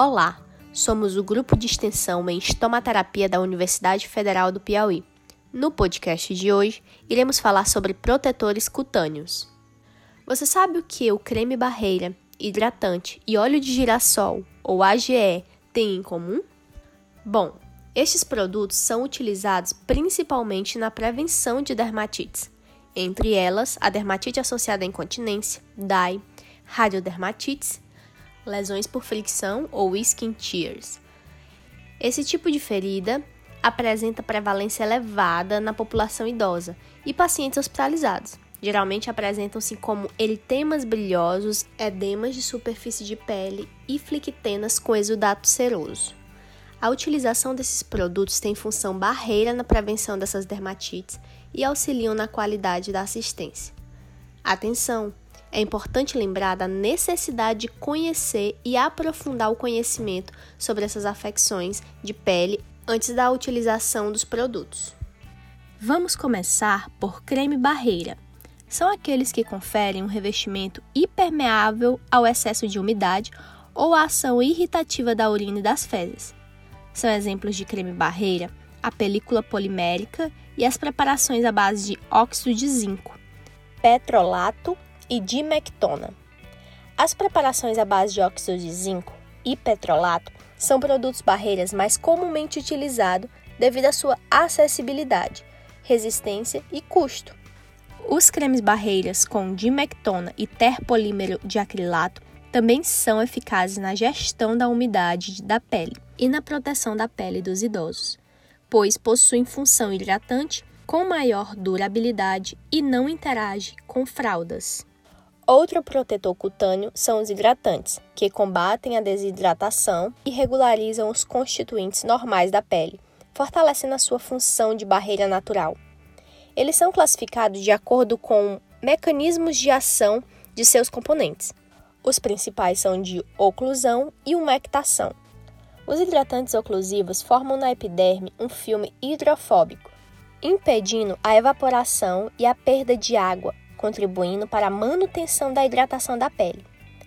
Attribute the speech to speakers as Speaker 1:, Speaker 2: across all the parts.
Speaker 1: Olá, somos o grupo de extensão em estomaterapia da Universidade Federal do Piauí. No podcast de hoje, iremos falar sobre protetores cutâneos. Você sabe o que o creme barreira, hidratante e óleo de girassol, ou AGE, têm em comum? Bom, estes produtos são utilizados principalmente na prevenção de dermatites, entre elas a dermatite associada à incontinência, DAI, radiodermatites lesões por fricção ou skin tears. Esse tipo de ferida apresenta prevalência elevada na população idosa e pacientes hospitalizados. Geralmente apresentam-se como eritemas brilhosos, edemas de superfície de pele e flictenas com exudato seroso. A utilização desses produtos tem função barreira na prevenção dessas dermatites e auxiliam na qualidade da assistência. Atenção! É importante lembrar da necessidade de conhecer e aprofundar o conhecimento sobre essas afecções de pele antes da utilização dos produtos. Vamos começar por creme barreira. São aqueles que conferem um revestimento impermeável ao excesso de umidade ou à ação irritativa da urina e das fezes. São exemplos de creme barreira a película polimérica e as preparações à base de óxido de zinco, petrolato e dimectona. As preparações à base de óxido de zinco e petrolato são produtos barreiras mais comumente utilizados devido à sua acessibilidade, resistência e custo. Os cremes barreiras com dimectona e terpolímero de acrilato também são eficazes na gestão da umidade da pele e na proteção da pele dos idosos, pois possuem função hidratante com maior durabilidade e não interage com fraldas. Outro protetor cutâneo são os hidratantes, que combatem a desidratação e regularizam os constituintes normais da pele, fortalecendo a sua função de barreira natural. Eles são classificados de acordo com mecanismos de ação de seus componentes. Os principais são de oclusão e umectação. Os hidratantes oclusivos formam na epiderme um filme hidrofóbico, impedindo a evaporação e a perda de água, contribuindo para a manutenção da hidratação da pele.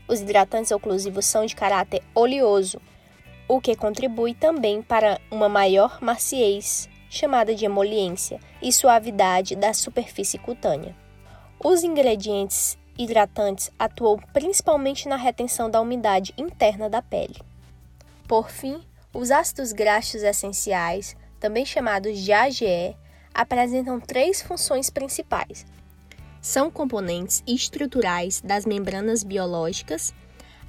Speaker 1: Os hidratantes oclusivos são de caráter oleoso, o que contribui também para uma maior maciez, chamada de emoliência, e suavidade da superfície cutânea. Os ingredientes hidratantes atuam principalmente na retenção da umidade interna da pele. Por fim, os ácidos graxos essenciais, também chamados de AGE, apresentam três funções principais: são componentes estruturais das membranas biológicas,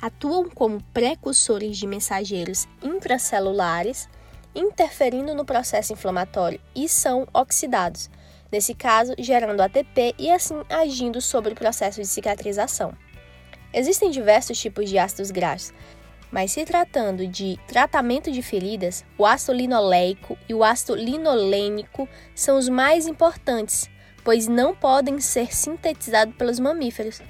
Speaker 1: atuam como precursores de mensageiros intracelulares, interferindo no processo inflamatório e são oxidados, nesse caso gerando ATP e assim agindo sobre o processo de cicatrização. Existem diversos tipos de ácidos graxos, mas se tratando de tratamento de feridas, o ácido linoleico e o ácido linolênico são os mais importantes, pois não podem ser sintetizados pelos mamíferos,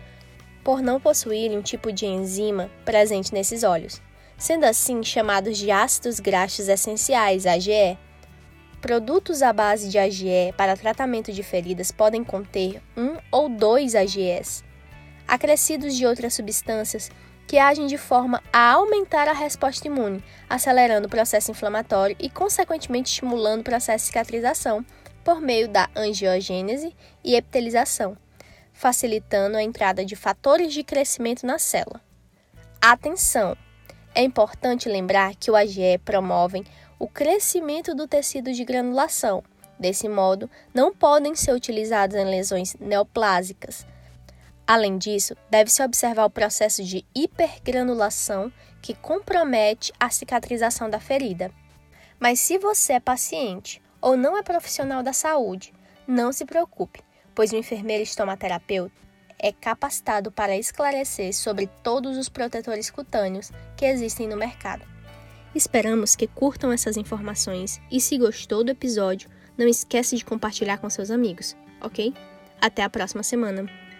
Speaker 1: por não possuírem um tipo de enzima presente nesses óleos, sendo assim chamados de ácidos graxos essenciais, AGE. Produtos à base de AGE para tratamento de feridas podem conter um ou dois AGEs, acrescidos de outras substâncias que agem de forma a aumentar a resposta imune, acelerando o processo inflamatório e, consequentemente, estimulando o processo de cicatrização por meio da angiogênese e epitelização, facilitando a entrada de fatores de crescimento na célula. Atenção! É importante lembrar que o AGE promove o crescimento do tecido de granulação. Desse modo, não podem ser utilizados em lesões neoplásicas. Além disso, deve-se observar o processo de hipergranulação que compromete a cicatrização da ferida. Mas se você é paciente ou não é profissional da saúde, não se preocupe, pois o enfermeiro estomaterapeuta é capacitado para esclarecer sobre todos os protetores cutâneos que existem no mercado. Esperamos que curtam essas informações e se gostou do episódio, não esqueça de compartilhar com seus amigos, ok? Até a próxima semana!